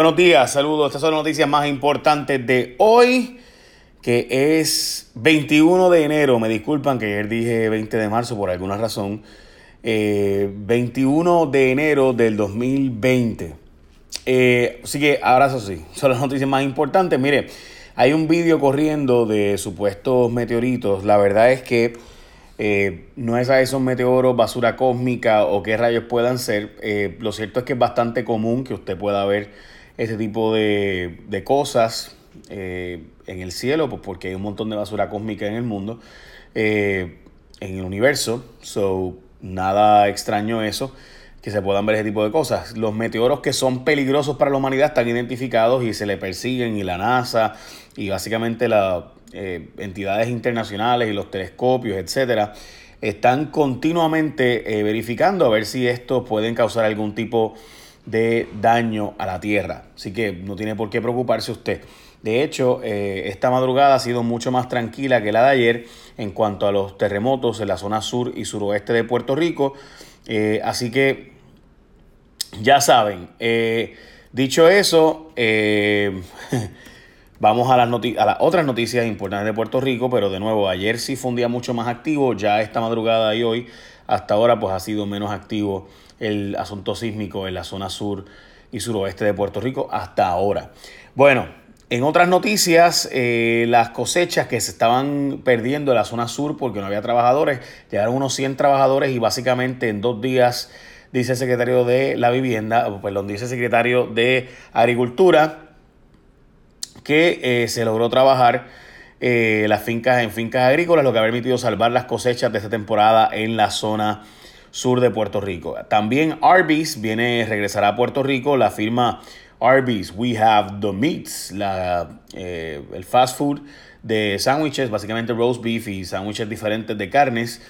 Buenos días, saludos. Estas son las noticias más importantes de hoy, que es 21 de enero. Me disculpan que ayer dije 20 de marzo por alguna razón. 21 eh, de enero del 2020. Eh, así que ahora sí, son las noticias más importantes. Mire, hay un vídeo corriendo de supuestos meteoritos. La verdad es que eh, no es a esos meteoros basura cósmica o qué rayos puedan ser. lo cierto es que es bastante común que usted pueda ver ese tipo de, cosas eh, en el cielo, pues porque hay un montón de basura cósmica en el mundo, eh, en el universo. So, nada extraño eso, que se puedan ver ese tipo de cosas. Los meteoros que son peligrosos para la humanidad están identificados y se le persiguen, y la NASA, y básicamente las eh, entidades internacionales y los telescopios, etcétera, están continuamente verificando a ver si estos pueden causar algún tipo de de daño a la tierra. Así que no tiene por qué preocuparse usted. De hecho, eh, esta madrugada ha sido mucho más tranquila que la de ayer en cuanto a los terremotos en la zona sur y suroeste de Puerto Rico. Eh, así que ya saben. Eh, dicho eso, vamos a las, a las otras noticias importantes de Puerto Rico, pero de nuevo, ayer sí fue un día mucho más activo, ya esta madrugada y hoy, hasta ahora, pues ha sido menos activo el asunto sísmico en la zona sur y suroeste de Puerto Rico hasta ahora. Bueno, en otras noticias, eh, las cosechas que se estaban perdiendo en la zona sur porque no había trabajadores, llegaron unos 100 trabajadores y básicamente en dos días, dice el secretario de la vivienda, perdón, dice el secretario de Agricultura, que eh, se logró trabajar eh, las fincas en fincas agrícolas, lo que ha permitido salvar las cosechas de esta temporada en la zona de Puerto Rico. También Arby's viene, regresará a Puerto Rico, la firma Arby's, We Have the Meats, la, eh, el fast food de sándwiches, básicamente roast beef y sándwiches diferentes de carnes,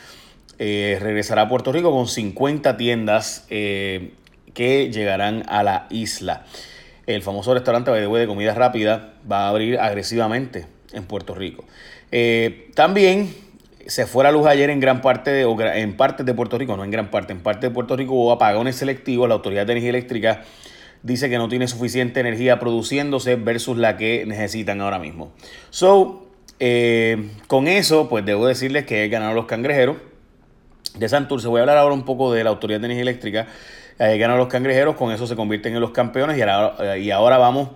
eh, regresará a Puerto Rico con 50 tiendas eh, que llegarán a la isla. El famoso restaurante de comida rápida va a abrir agresivamente en Puerto Rico. también se fue la luz ayer en gran parte de, en parte de Puerto Rico, no en gran parte, en parte de Puerto Rico hubo apagones selectivos, la Autoridad de Energía Eléctrica dice que no tiene suficiente energía produciéndose versus la que necesitan ahora mismo. So, eh, con eso, pues debo decirles que he ganado los cangrejeros de Santurce. Voy a hablar ahora un poco de la Autoridad de Energía Eléctrica. He ganado los cangrejeros, con eso se convierten en los campeones y ahora, y ahora vamos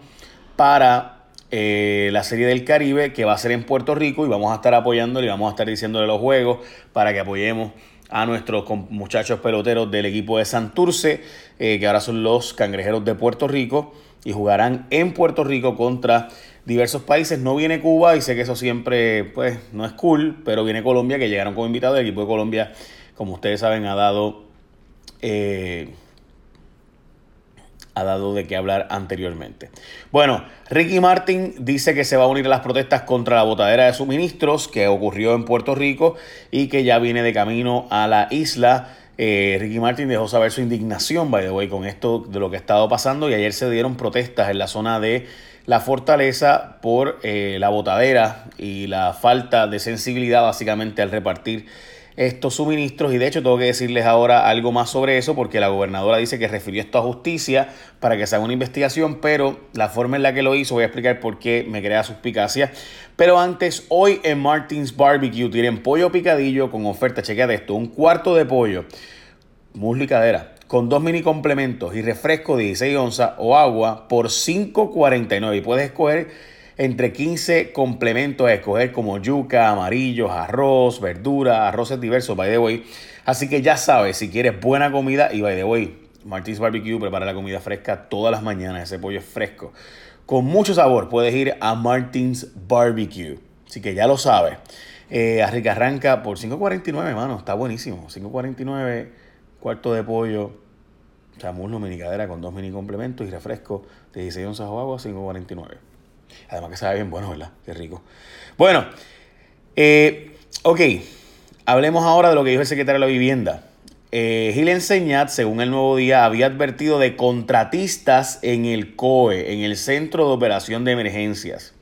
para eh, la Serie del Caribe que va a ser en Puerto Rico y vamos a estar apoyándole y vamos a estar diciéndole los juegos para que apoyemos a nuestros muchachos peloteros del equipo de Santurce, eh, que ahora son los cangrejeros de Puerto Rico y jugarán en Puerto Rico contra diversos países. No viene Cuba y sé que eso siempre pues no es cool, pero viene Colombia que llegaron como invitados. El equipo de Colombia, como ustedes saben, ha dado... Eh, ha dado de qué hablar anteriormente. Bueno, Ricky Martin dice que se va a unir a las protestas contra la botadera de suministros que ocurrió en Puerto Rico y que ya viene de camino a la isla. Eh, Ricky Martin dejó saber su indignación, by the way, con esto de lo que ha estado pasando y ayer se dieron protestas en la zona de la fortaleza por eh, la botadera y la falta de sensibilidad básicamente al repartir estos suministros y de hecho tengo que decirles ahora algo más sobre eso porque la gobernadora dice que refirió esto a justicia para que se haga una investigación, pero la forma en la que lo hizo voy a explicar por qué me crea suspicacia. Pero antes, hoy en Martins Barbecue tienen pollo picadillo con oferta, chequeate esto, un cuarto de pollo, muslo y cadera, con dos mini complementos y refresco de 16 onzas o agua por 5.49 y puedes escoger entre 15 complementos a escoger como yuca, amarillos, arroz, verdura, arroces diversos, by the way. Así que ya sabes, si quieres buena comida, y by the way, Martins Barbecue prepara la comida fresca todas las mañanas, ese pollo es fresco. Con mucho sabor puedes ir a Martins Barbecue. Así que ya lo sabes. Eh, arranca por 5.49, hermano. Está buenísimo. 5.49, cuarto de pollo. O sea, muslo, minicadera con dos mini complementos y refresco de 16 onzas o agua, 5.49. Además que sabe bien bueno, ¿verdad? Qué rico. Bueno, eh, ok. Hablemos ahora de lo que dijo el secretario de la Vivienda. Eh, Gil Enseñat, según el Nuevo Día, había advertido de contratistas en el COE, en el Centro de Operación de Emergencias.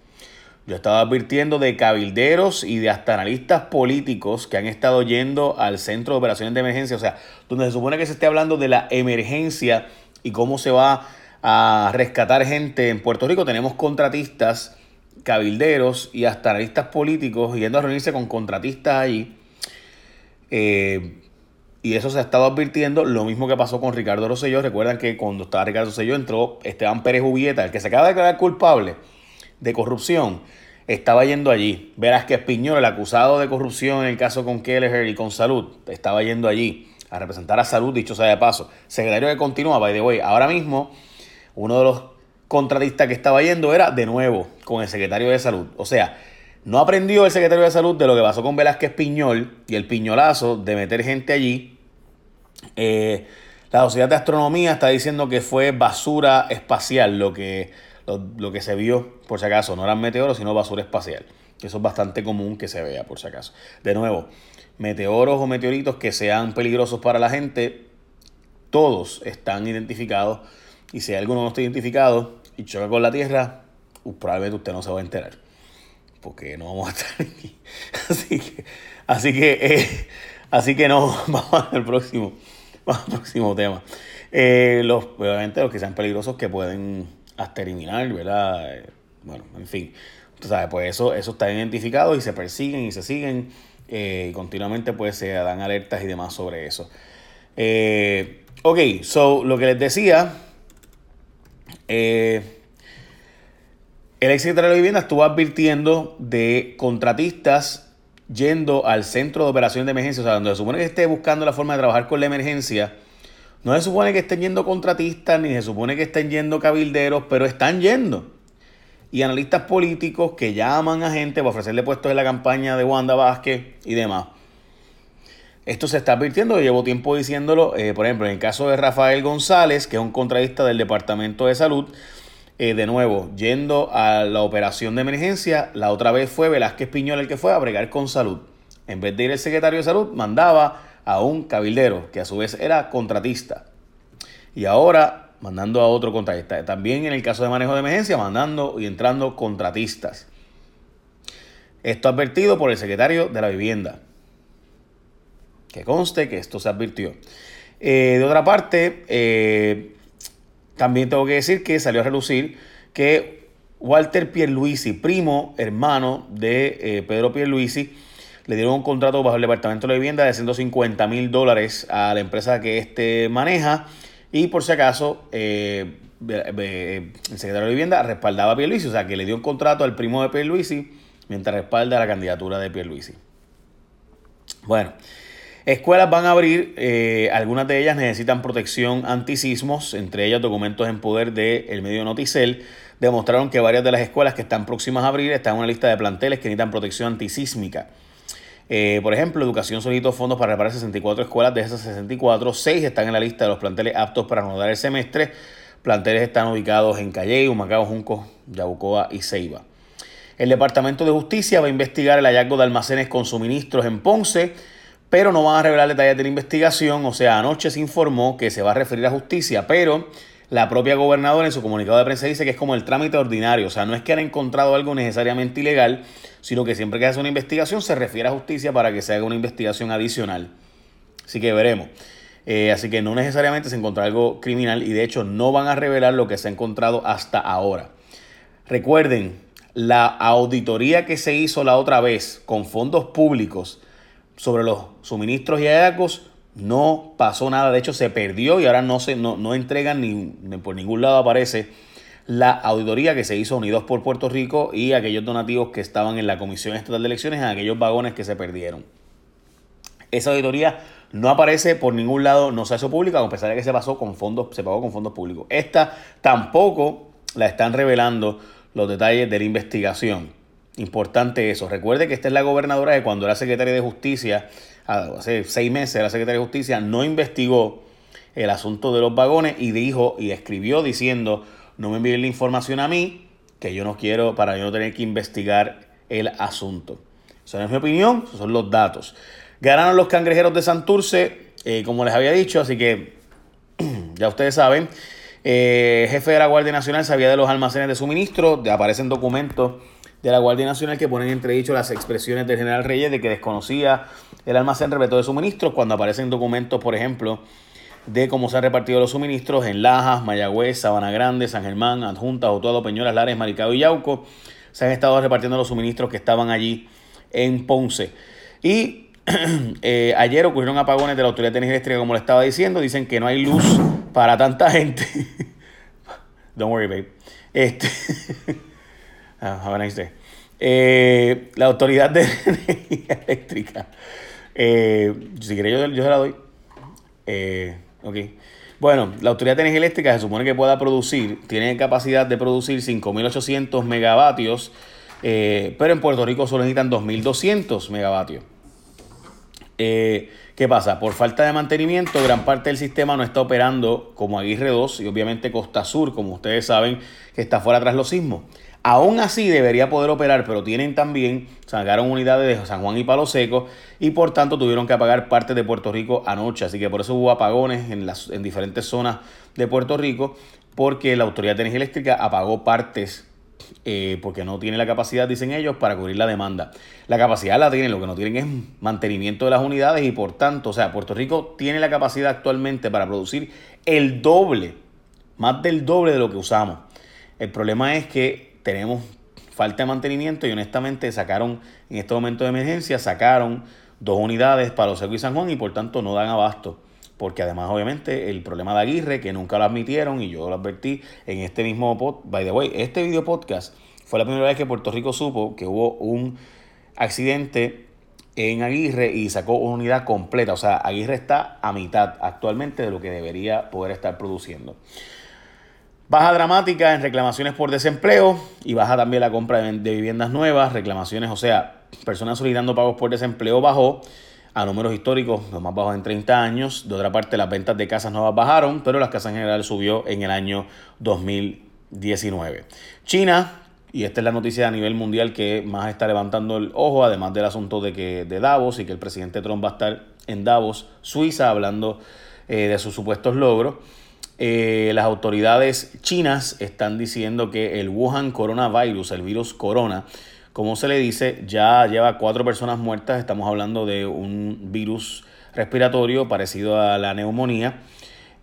Yo estaba advirtiendo de cabilderos y de hasta analistas políticos que han estado yendo al Centro de Operaciones de Emergencia, o sea, donde se supone que se esté hablando de la emergencia y cómo se va a rescatar gente en Puerto Rico. Tenemos contratistas, cabilderos y hasta analistas políticos yendo a reunirse con contratistas ahí. Eh, y eso se ha estado advirtiendo. Lo mismo que pasó con Ricardo Rosselló. Recuerdan que cuando estaba Ricardo Rosselló entró Esteban Pérez Ubieta, el que se acaba de declarar culpable de corrupción. Estaba yendo allí. Verás que Piñol, el acusado de corrupción en el caso con Kelleher y con Salud, estaba yendo allí a representar a Salud, dicho sea de paso. Secretario que continúa, by the way. Ahora mismo, uno de los contratistas que estaba yendo era de nuevo con el secretario de Salud. O sea, no aprendió el secretario de Salud de lo que pasó con Velázquez Piñol y el piñolazo de meter gente allí. Eh, la Sociedad de Astronomía está diciendo que fue basura espacial lo que, lo, que se vio, por si acaso. No eran meteoros, sino basura espacial. Eso es bastante común que se vea, por si acaso. De nuevo, meteoros o meteoritos que sean peligrosos para la gente, todos están identificados. Y si alguno no está identificado y choca con la Tierra, pues probablemente usted no se va a enterar porque no vamos a estar aquí. Así que, así que, eh, así que no, vamos al próximo, vamos al próximo tema. Eh, los, obviamente los que sean peligrosos que pueden hasta eliminar, ¿verdad? Eh, bueno, en fin. Tú sabes, pues eso, eso está identificado y se persiguen y se siguen y continuamente pues se dan alertas y demás sobre eso. ok, so lo que les decía, eh, el ex secretario de Vivienda estuvo advirtiendo de contratistas yendo al centro de operación de emergencia, o sea, donde se supone que esté buscando la forma de trabajar con la emergencia. No se supone que estén yendo contratistas, ni se supone que estén yendo cabilderos, pero están yendo. Y analistas políticos que llaman a gente para ofrecerle puestos en la campaña de Wanda Vázquez y demás. Esto se está advirtiendo, yo llevo tiempo diciéndolo, eh, por ejemplo, en el caso de Rafael González, que es un contratista del Departamento de Salud, eh, de nuevo, yendo a la operación de emergencia, la otra vez fue Velázquez Piñol el que fue a bregar con salud. En vez de ir el secretario de salud, mandaba a un cabildero, que a su vez era contratista. Y ahora mandando a otro contratista. También en el caso de manejo de emergencia, mandando y entrando contratistas. Esto advertido por el secretario de la vivienda. Que conste que esto se advirtió. Eh, de otra parte, eh, también tengo que decir que salió a relucir que Walter Pierluisi, primo, hermano de eh, Pedro Pierluisi, le dieron un contrato bajo el Departamento de Vivienda de 150 mil dólares a la empresa que éste maneja. Y por si acaso, el secretario de Vivienda respaldaba a Pierluisi, o sea que le dio un contrato al primo de Pierluisi mientras respalda la candidatura de Pierluisi. Bueno, Escuelas van a abrir, eh, algunas de ellas necesitan protección antisismos, entre ellas documentos en poder del medio Noticel. Demostraron que varias de las escuelas que están próximas a abrir están en una lista de planteles que necesitan protección antisísmica. Eh, por ejemplo, Educación solicitó fondos para reparar 64 escuelas. De esas 64, 6 están en la lista de los planteles aptos para anudar el semestre. Planteles están ubicados en Calle, Humacao, Junco, Yabucoa y Ceiba. El Departamento de Justicia va a investigar el hallazgo de almacenes con suministros en Ponce pero no van a revelar detalles de la investigación. O sea, anoche se informó que se va a referir a justicia, pero la propia gobernadora en su comunicado de prensa dice que es como el trámite ordinario. O sea, no es que han encontrado algo necesariamente ilegal, sino que siempre que hace una investigación se refiere a justicia para que se haga una investigación adicional. Así que veremos. Eh, así que no necesariamente se encontró algo criminal y de hecho no van a revelar lo que se ha encontrado hasta ahora. Recuerden, la auditoría que se hizo la otra vez con fondos públicos sobre los suministros y no pasó nada, de hecho se perdió y ahora no, se, no, entregan ni, por ningún lado aparece la auditoría que se hizo Unidos por Puerto Rico y aquellos donativos que estaban en la Comisión Estatal de Elecciones en aquellos vagones que se perdieron. Esa auditoría no aparece por ningún lado, no se hizo pública, a pesar de que se pasó con fondos, se pagó con fondos públicos. Esta tampoco la están revelando los detalles de la investigación. Importante eso. Recuerde que esta es la gobernadora que cuando era secretaria de Justicia, hace seis meses era secretaria de Justicia, no investigó el asunto de los vagones y dijo y escribió diciendo, no me envíen la información a mí, que yo no quiero para yo no tener que investigar el asunto. Esa no es mi opinión, esos son los datos. Ganaron los cangrejeros de Santurce, eh, como les había dicho, así que ya ustedes saben. Eh, jefe de la Guardia Nacional sabía de los almacenes de suministro, aparecen documentos de la Guardia Nacional que ponen entredicho las expresiones del general Reyes de que desconocía el almacén repleto de suministros cuando aparecen documentos, por ejemplo, de cómo se han repartido los suministros en Lajas, Mayagüez, Sabana Grande, San Germán, Adjunta, Otuado, Peñuelas, Lares, Maricado y Yauco. Se han estado repartiendo los suministros que estaban allí en Ponce. Y eh, ayer ocurrieron apagones de la Autoridad de Energía como le estaba diciendo. Dicen que no hay luz para tanta gente. Don't worry, babe. Este. Ah, have a nice day. Eh, la Autoridad de Energía Eléctrica. Eh, si quiere, yo, yo se la doy. Eh, ok. Bueno, la Autoridad de Energía Eléctrica se supone que pueda producir, tiene capacidad de producir 5.800 megavatios, pero en Puerto Rico solo necesitan 2.200 megavatios. Eh, ¿Qué pasa? Por falta de mantenimiento, gran parte del sistema no está operando como Aguirre 2 y obviamente Costa Sur, como ustedes saben, que está fuera tras los sismos. Aún así debería poder operar, pero tienen también, sacaron unidades de San Juan y Palo Seco y por tanto tuvieron que apagar parte de Puerto Rico anoche. Así que por eso hubo apagones en, las, en diferentes zonas de Puerto Rico, porque la Autoridad de Energía Eléctrica apagó partes eh, porque no tiene la capacidad, dicen ellos, para cubrir la demanda. La capacidad la tienen, lo que no tienen es mantenimiento de las unidades y por tanto, o sea, Puerto Rico tiene la capacidad actualmente para producir el doble, más del doble de lo que usamos. El problema es que tenemos falta de mantenimiento y honestamente sacaron, en este momento de emergencia, sacaron dos unidades para los y San Juan y por tanto no dan abasto porque además obviamente el problema de Aguirre, que nunca lo admitieron y yo lo advertí en este mismo podcast, by the way, este video podcast fue la primera vez que Puerto Rico supo que hubo un accidente en Aguirre y sacó una unidad completa, o sea, Aguirre está a mitad actualmente de lo que debería poder estar produciendo. Baja dramática en reclamaciones por desempleo y baja también la compra de, viviendas nuevas, reclamaciones, o sea, personas solicitando pagos por desempleo bajó a números históricos, los más bajos en 30 años. De otra parte, las ventas de casas nuevas bajaron, pero las casas en general subió en el año 2019. China, y esta es la noticia a nivel mundial que más está levantando el ojo, además del asunto de que de Davos y que el presidente Trump va a estar en Davos, Suiza, hablando eh, de sus supuestos logros. Eh, las autoridades chinas están diciendo que el Wuhan coronavirus, el virus corona, como se le dice, ya lleva cuatro personas muertas. Estamos hablando de un virus respiratorio parecido a la neumonía.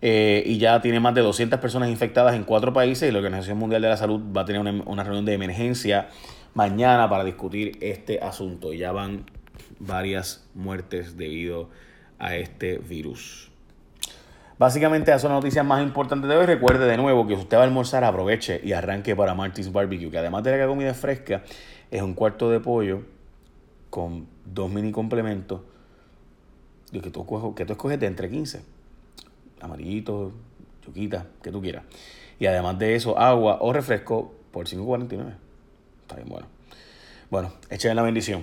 Eh, y ya tiene más de 200 personas infectadas en cuatro países y la Organización Mundial de la Salud va a tener una, una reunión de emergencia mañana para discutir este asunto. Ya van varias muertes debido a este virus. Básicamente esas son las noticias más importantes de hoy. Recuerde de nuevo que si usted va a almorzar, aproveche y arranque para Martins Barbecue, que además de la comida fresca, es un cuarto de pollo con dos mini complementos que tú, que tú escoges de entre 15. Amarillito, chuquita, que tú quieras. Y además de eso, agua o refresco por 5.49. Está bien bueno. Bueno, echen la bendición.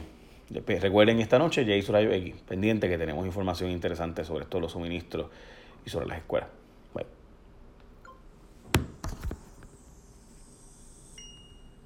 Recuerden esta noche, Jay Rayo X, pendiente que tenemos información interesante sobre todos los suministros y sobre las escuelas.